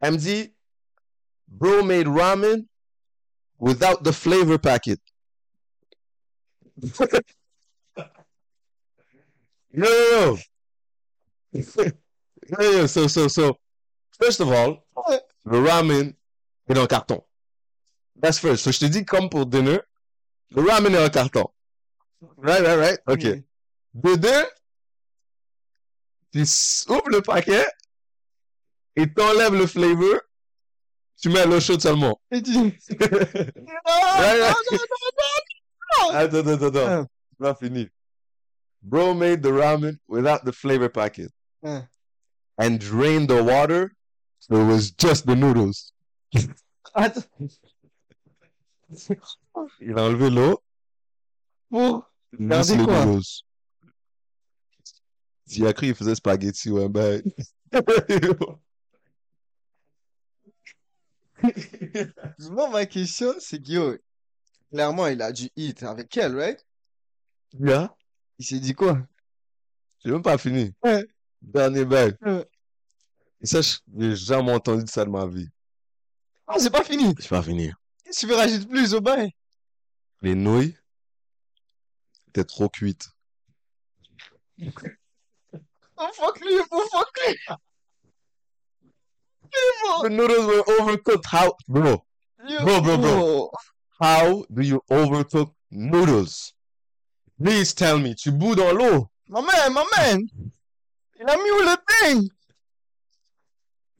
elle me dit, bro made ramen without the flavor packet. [laughs] yo, yo, yo. [laughs] yo, yo, so, so, so, first of all, le ramen est dans le carton. That's first. So, je te dis, comme pour dinner, le ramen est en carton. Right, right, right? OK. Mm. De deux, tu ouvres le paquet et t'enlèves le flavor, tu mets l'eau chaude seulement. [laughs] Et tu- [laughs] Ah, ouais. non, non, Attends, attends, attends. Ah. C'est pas fini. Bro made the ramen without the flavor packet Ah. and drained the water, so it was just the noodles. [laughs] Attends, Il a enlevé l'eau, pour les quoi? noodles. Il a cru qu'il faisait spaghetti, ouais, ben. Moi, ma question, c'est que, yo, clairement, il a dû eat avec elle, right? yeah. Il s'est dit quoi? J'ai même pas fini. Ouais. Dernier bail. Ouais. Et ça, je- j'ai jamais entendu ça de ma vie. Ah, c'est pas fini. Vais pas finir. Qu'est-ce que tu veux rajouter plus au bail? Les nouilles étaient trop cuites. [laughs] Oh, fuck lui, oh, fuck lui. The noodles were overcooked. How, bro? Bro, bro, bro. oh. How do you overcook noodles? Please tell me. Tu boues dans l'eau. My man, my man. Il a mis où le thing?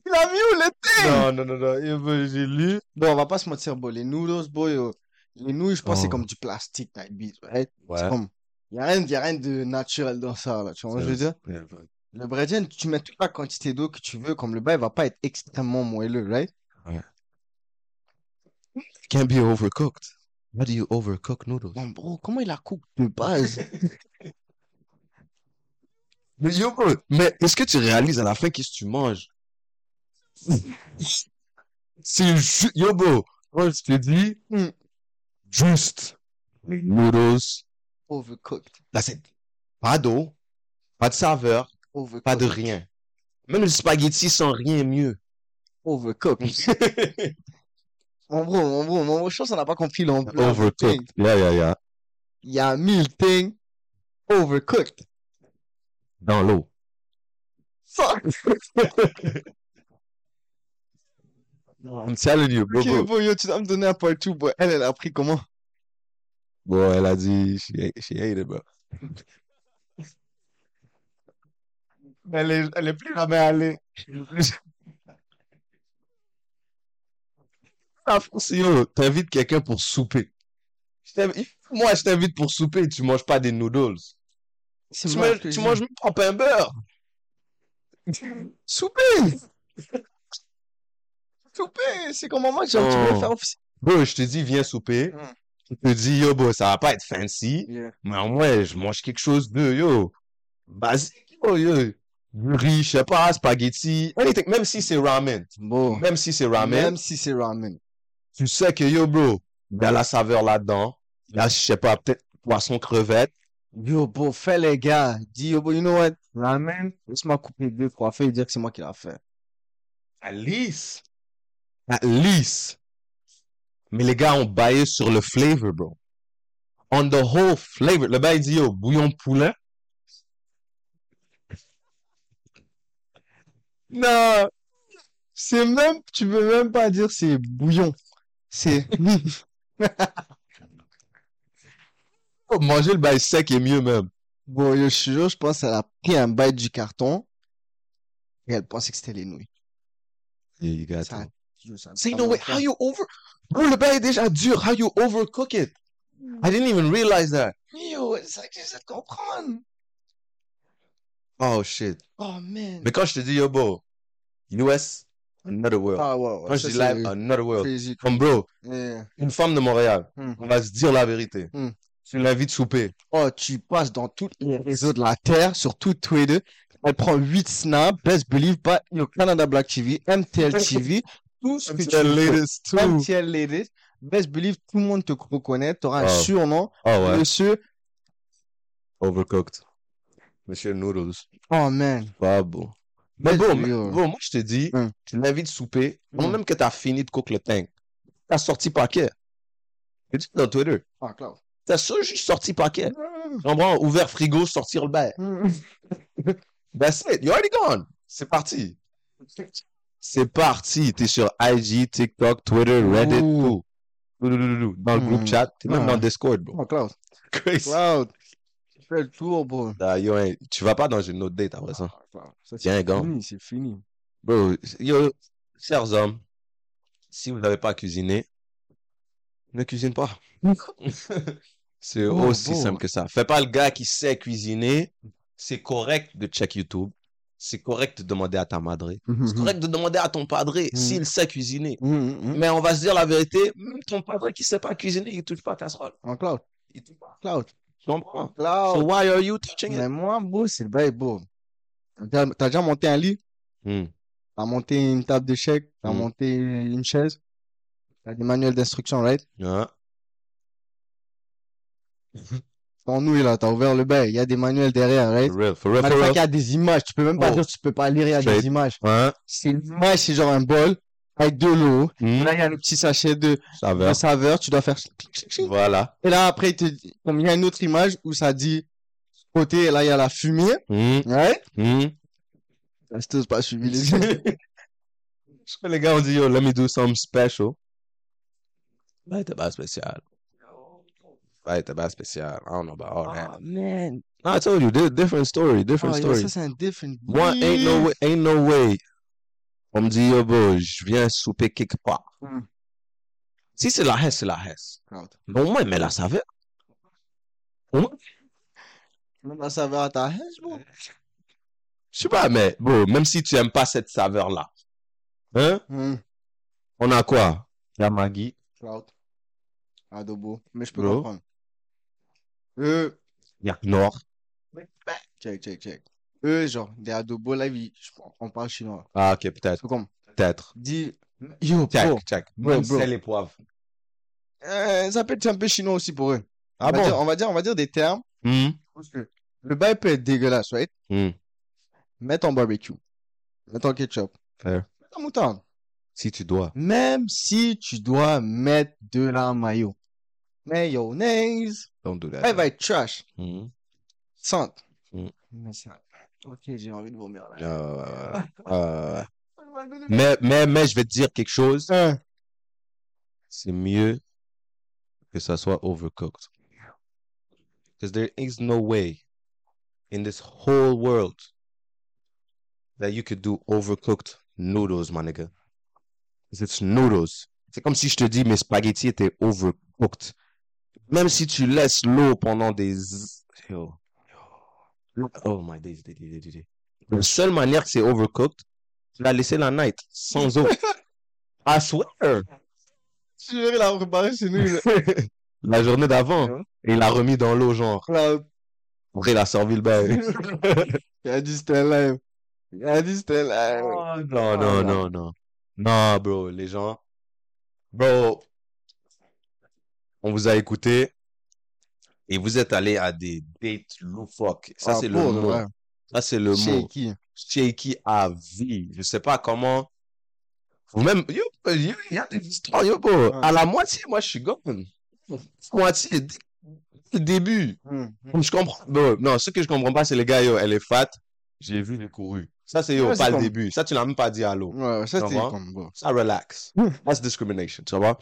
Il a mis où le thing? Non, non, non, non. J'ai lu. Bon, on va pas se mentir, bon, les noodles, boy, yo, les nouilles, je pense que c'est Oh. comme du plastique, type beat, right? C'est Ouais. Comme, y a rien, y a rien de naturel dans ça, là, tu vois ce que je veux dire? Le brédien, tu mets toute la quantité d'eau que tu veux, comme le bail va pas être extrêmement moelleux, right? Can't be overcooked. How do you overcook noodles? Bon, bro, comment il a cook de base? [laughs] Mais yo, bro, mais est-ce que tu réalises à la fin qu'est-ce que tu manges? C'est ju- yo, bro. Moi, je te dis, Hmm. juste noodles. Overcooked. That's it. Pas d'eau, pas de saveur, Overcooked. pas de rien. Même le spaghetti sans rien mieux. Overcooked. [laughs] Mon bro, mon bro, mon bro, je pense qu'on n'a pas compris l'ampleur. Overcooked. Yeah, yeah, yeah. Il y a mille things overcooked. Dans l'eau. Fuck! [laughs] I'm telling you, bro, Ok, bro. bro, yo, tu dois me donner un part 2, boy. Elle, elle a pris comment? Bon, elle a dit, she, she hated, bro. Elle est, elle est plus jamais allée. Ah, yo, t'invites quelqu'un pour souper. Je Moi, je t'invite pour souper, tu manges pas des noodles. Tu, que tu je- manges même pas un pain beurre. Souper! Souper! C'est comme moi, genre, tu veux Oh. faire office. Bro, je te dis, viens souper. Mm. Je te dis, yo, bro, ça va pas être fancy. Yeah. Mais au moins, je mange quelque chose de, yo, basique, yo, yo. Du riz, je sais pas, spaghetti, anything, même si c'est ramen. Bon. Même si c'est ramen, Même si c'est ramen. tu sais que, yo, bro, il y a la saveur là-dedans. Il y a, je sais pas, peut-être poisson crevette. Yo, bro, fais les gars. Dis, yo, bro, you know what? Ramen, laisse-moi couper deux, trois feuilles et dire que c'est moi qui l'a fait. At least. Mais les gars ont baillé sur le flavor, bro. On the whole flavor. Le gars, il dit, yo, bouillon poulet. Non! C'est même, tu peux même pas dire c'est bouillon. C'est, [laughs] Oh, manger le bail sec est mieux même. bon, je jure, je pense qu'elle a pris un bite du carton et elle pensait que c'était les nouilles. Yeah, you got Ça, to. Say no way, how you over... Bro, le bail est déjà dur. How you overcook it? I didn't even realize that. Yo, c'est que j'essaie de comprendre. Oh, shit. Oh, man. Mais quand je te dis, yo, bro, US, another world. Ah, ouais, ouais, Quand je dis live, another world. crazy. Comme bro, Yeah. une femme de Montréal, Hmm. on va se dire la vérité. Hmm. Tu l'invites souper. Oh, tu passes dans tous les réseaux de la Terre, sur tout Twitter. Elle prend 8 snaps, best believe pas, yo, Canada Black TV, MTL TV, tout ce que tu veux. latest best believe, tout le monde te reconnaît, tu auras un Oh. surnom, Oh ouais, monsieur. overcooked. Monsieur Noodles. Oh, man. Pas bon. Mais Best bon, believe, bon, moi je te dis, Hmm. tu l'invites souper, avant Hmm. même que tu as fini de cook le tank. T'as sorti paquet. Tu dis dans Twitter. Ah, clair. T'as ça juste sorti paquet. Comprends? Ouvert frigo, sortir le bain. That's it. You're already gone. C'est parti. C'est parti. T'es sur IG, TikTok, Twitter, Reddit, tout. Dans le groupe Hmm. chat. T'es même Ah. dans Discord, bro. Oh, Cloud. Crazy. Cloud. Tu fais le tour, bro. Yo, hein, tu vas pas dans une autre date après ça. Ah, Tiens, gars. c'est fini. Bro, yo, chers hommes, si vous n'avez pas cuisiné, ne cuisine pas. [laughs] C'est Oh, aussi bon. simple que ça. Fais pas le gars qui sait cuisiner. C'est correct de check YouTube. C'est correct de demander à ta madre. C'est correct de demander à ton padre s'il sait cuisiner. Mm-hmm. Mais on va se dire la vérité, même ton padre qui sait pas cuisiner, il touche pas à casserole. En Cloud. Il touche pas. Cloud. Tu comprends? So Cloud. why are you touching it? Mais moi, bro, c'est le bail, bro. T'as t'as déjà monté un lit? Hmm. T'as monté une table d'échecs? T'as Mm. monté une chaise? T'as des manuels d'instruction, right? Ouais. [laughs] Nouille, là, t'as ouvert le bail. Il y a des manuels derrière, right? For real, for real, Matter for of fact, real. il y a des images. Tu peux même pas Oh. dire que tu peux pas lire, il y a Straight. des images. Ouais. C'est l'image, c'est genre un bol avec de l'eau. Hmm. Là, il y a le petit sachet de, saveur. Tu dois faire clic, clic, clic. Voilà. Et là, après, il te dit, comme il y a une autre image où ça dit côté, et là, il y a la fumée. Ouais? Hmm. Là, c'est pas suivi les. [laughs] Je les gars ont dit, yo, let me do something special. Ouais, t'es pas spécial. T'es pas spécial. I don't know about all that. Oh, man. No, I told you, di- different story, different Oh, yo, story. ça, c'est un different Moi, ain't no way, ain't no way. On me dit, yo, bro, je viens souper quelque part. Hmm. Si c'est la Hesse, c'est la Hesse. Cloud. Bon, moi, mais la saveur. Au moins, Même la saveur à ta haine, bro. Je sais pas, mais, bro, même si tu aimes pas cette saveur-là, hein, Hmm. on a quoi? La Maggi. Cloud. Adobo. Mais je peux Bro. comprendre. Eux, Nord. check, check, check. Eux, genre, des adobo, là, ils- je- on parle chinois. Ah, ok, peut-être, comme, peut-être. dis, yo, Check, bro. check. Même bro. sel et poivre. Euh, ça peut être un peu chinois aussi pour eux. Ah on, va bon? dire, on va dire, on va dire des termes. Hmm, Parce que le bail peut être dégueulasse, right? hmm. Mets ton barbecue. Mets ton ketchup. Fair. Mets ta moutarde. Si tu dois. Même si tu dois mettre de la mayo. Mayonnaise. Don't do that. Elle va être trash. Hmm. Mm. Mais ça. Ok, j'ai envie de vomir là. Euh, euh, [laughs] mais, mais, mais je vais te dire quelque chose. Hein. C'est mieux que ça soit overcooked. Because there is no way in this whole world that you could do overcooked noodles, my nigga. 'Cause it's noodles. C'est comme si je te dis mes spaghettis étaient overcooked. Même si tu laisses l'eau pendant des... Yo. Oh my days. La seule manière que c'est overcooked, c'est la laisser la night, sans eau. [laughs] I swear. Tu verrais la préparer chez nous. [laughs] La journée d'avant. Ouais. Et il l'a remis dans l'eau, genre. Cloud. Après, il a servi le bail. [laughs] Il a dit c'était live. Il a dit c'était live. non, non, non, non. Non, bro, les gens. Bro, on vous a écouté et vous êtes allé à des dates loufoques. Ça, Ah, c'est le mot. vrai. Ça, c'est le mot. Shaky. Shaky à vie. Je sais pas comment. Ou même, yo, yo, il y a des histoires, yo. Ouais. À la moitié, moi, je suis gone. Moitié, le début. Hum, hum. Je comprends. Bon, non, ce que je comprends pas, c'est les gars, yo, elle est fat. J'ai vu, j'ai couru. Ça, c'est yo, Ouais, pas c'est le comme- début. Ça, tu l'as même pas dit allô. Ouais, ça va? comme bon. Ça, relax. Hum. That's discrimination, tu vois?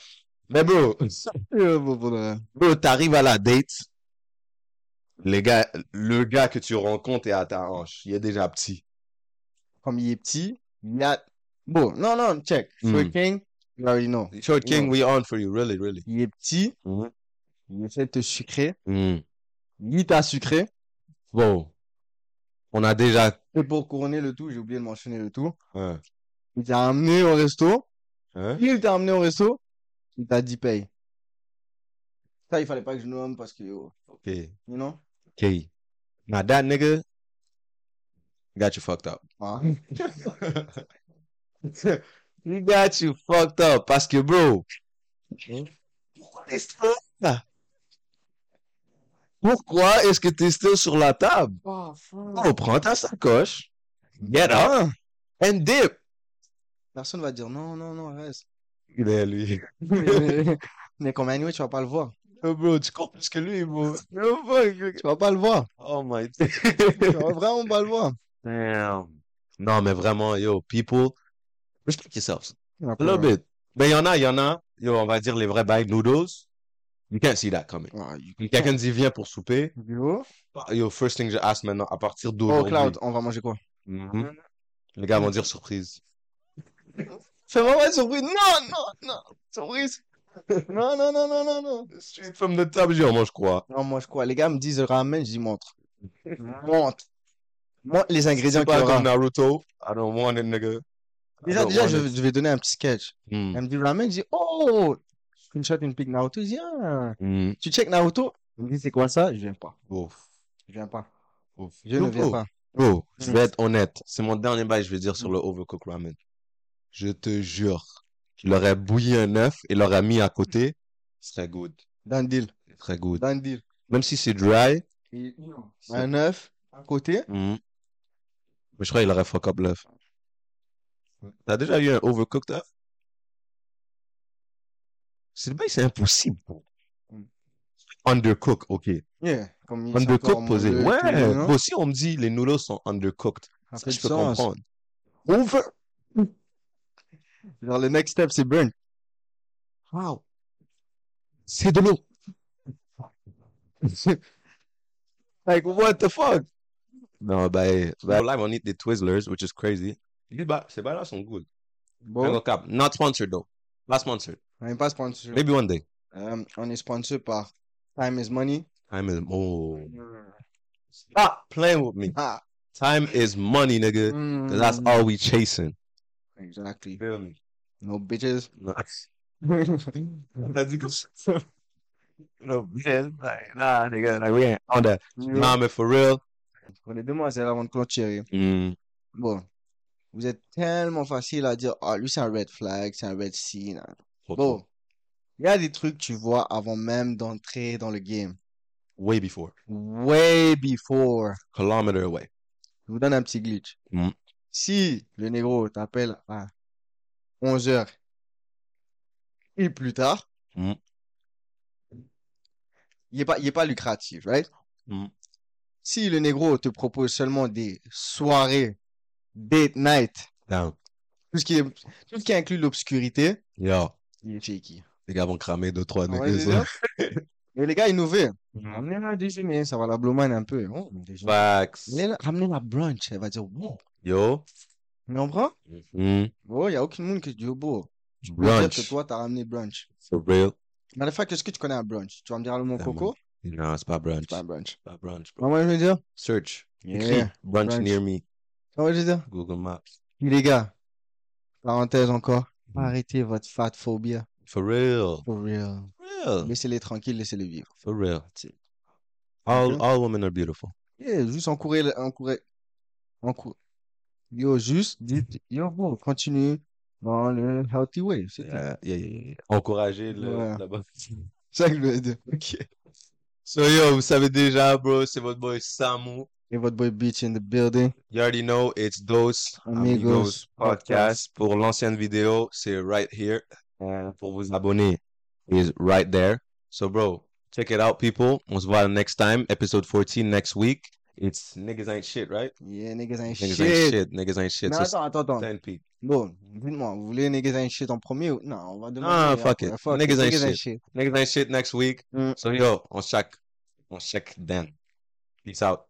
Mais bro, le- bro, t'arrives à la date. Les gars, le gars que tu rencontres est à ta hanche. Il est déjà petit. Comme il est petit, il a... Bon, non, non, check. Hmm. Short King, you already know. Short King, Non. we on for you. Really, really. Il est petit, Mhm. il essaie de te sucrer. Mm. Il t'a sucré. Bon. On a déjà. Et pour couronner le tout, j'ai oublié de mentionner le tout. Hein? Il t'a amené au resto. Hein? Il t'a amené au resto. Il t'a dit paye. Ça, il fallait pas que je nomme parce que, yo, Ok. you know? Okay. Now that nigga got you fucked up. Ah. [laughs] He got you fucked up parce que bro. Pourquoi t'es still là? Pourquoi est-ce que t'es still sur la table? Oh, Oh, prends ta sacoche, get up, and dip. Personne va dire non, non, non, reste. Il est lui. Mais comme anyway, tu vas pas le voir. Oh, bro, tu comprends ce que lui, bro. Tu vas pas le voir. Oh my [laughs] Tu vas vraiment pas le voir. Damn. Non, mais vraiment, yo, people, respect yourselves. A little bit. Mais il y en a, il y en a, yo, on va dire les vrais bails noodles. You can't see that coming. Quelqu'un dit viens pour souper. Yo. Yo, first thing je ask maintenant, à partir Oh, d'aujourd'hui. Cloud, on va manger quoi? Mhm. Les gars vont dire surprise. Fais-moi pas de surprise. Non, non, non. Surprise. Non, non, non, non, non, non. Straight from the top, je dis, on mange quoi? Non, mange quoi? Les gars me disent ramen, je dis montre. Montre. Montre les ingrédients C'est qu'il y aura. comme Naruto. I don't want it, nigga. Déjà, déjà, je, je vais donner un petit sketch. Mm. Elle me dit ramen, je dis, oh, screenshot une pic Naruto. Je dis, ah, Mm. tu check Naruto? Elle me dit, c'est quoi ça? Je viens pas. Ouf. Je viens pas. Ouf. Je ne viens pas. Bro, je Mm. vais être honnête. C'est mon dernier bail, je vais dire sur le overcooked ramen. Je te jure qu'il aurait bouilli un œuf et l'aurait mis à côté. Ce serait good. Dans le deal. Ce serait good. Dans le deal. Même si c'est dry. Et un œuf à côté. mm. Mais je crois qu'il aurait fuck up l'œuf. T'as déjà eu un overcooked œuf? C'est le bail, c'est impossible. bro. Mm. Undercook, ok. Yeah. Comme Undercook posé. Ouais. tout le long, Bro, si on me dit les noodles sont undercooked, ça je peux sens. comprendre. Over. Genre, le next step, c'est burn. Wow. C'est de l'eau. [laughs] like, what the fuck? No, but, but live on eat the Twizzlers, which is crazy. These ba- Ces bails-là sont good. Bon, Mango Cap. Not sponsored though. Not sponsored. on n'est pas sponsor. Maybe one day. Euh, on est sponsor par Time is Money. Time is oh. Stop playing with me. Ah. Time is money, nigga. 'Cause that's Mm. all we chasing. Exactly. Feel me? No bitches. Ça. [laughs] No, bitches. Like, nah, nigga. Like, we ain't on that. Nah, mais for real. Pour les demoiselles avant de clôturer. Mm. Bon. Vous êtes tellement facile à dire, ah, lui, c'est un red flag, c'est un red scene. Bon. Il y a des trucs que tu vois avant même d'entrer dans le game. Way before. Way before. Kilometer away. Je vous donne un petit glitch. Mm. Si le négro t'appelle à 11 heures et plus tard, Mm. il est pas, il est pas lucratif, right? Mm. Si le négro te propose seulement des soirées, date night, Down. tout ce qui est, tout ce qui inclut l'obscurité, il est shaky. Les gars vont cramer deux, trois Ah ouais. Et les gars innovaient. Ramenez la déjeuner, ça va la blowman un peu. Oh, déjeuner. Facts. Ramenez la- Ramenez la brunch, elle va dire, wow. Yo. Tu comprends? Mm. Oh, il n'y a aucun monde qui dit, oh, beau. Je peux dire que Brunch. toi, t'as ramené brunch. For real. Matter of fact, est-ce que tu connais un brunch? Tu vas me dire le mot Ah, coco? Non, c'est pas brunch. C'est pas un brunch. Pas brunch, bro. Comment je veux dire? Search. Yeah. Écris brunch, Brunch. near me. Comment je veux dire? Google Maps. Les gars, parenthèse encore, arrêtez votre fat phobia. For real. For real. For real. Laissez-les tranquilles, laissez-les vivre. For real. All, all women are beautiful. Yeah, juste encourager, encourager, encourager. Yo, juste dites, yo, bon, continue dans le healthy way. Yeah, yeah, yeah. Encourager le, Ouais. la bonne. [laughs] C'est ça que je veux dire. Ok. So yo, vous savez déjà, bro, c'est votre boy Samu. Et votre boy Beach in the building. You already know it's Dos Amigos Amigos Podcast. Pour l'ancienne vidéo, c'est right here. And pour vous abonner, is right there. So bro, check it out, people. On se voit next time, episode 14 next week. It's niggas ain't shit, right? Yeah, niggas ain't Niggas shit. ain't shit. Niggas ain't shit. Mais attends, attends, attends. 10 p. Bon, dites-moi, vous voulez niggas ain't shit en premier ou... Non, on va demander. Ah, fuck it. Fuck Niggas ain't niggas shit. Niggas ain't shit next week. Mm. So yo, on check, on check then. Peace out.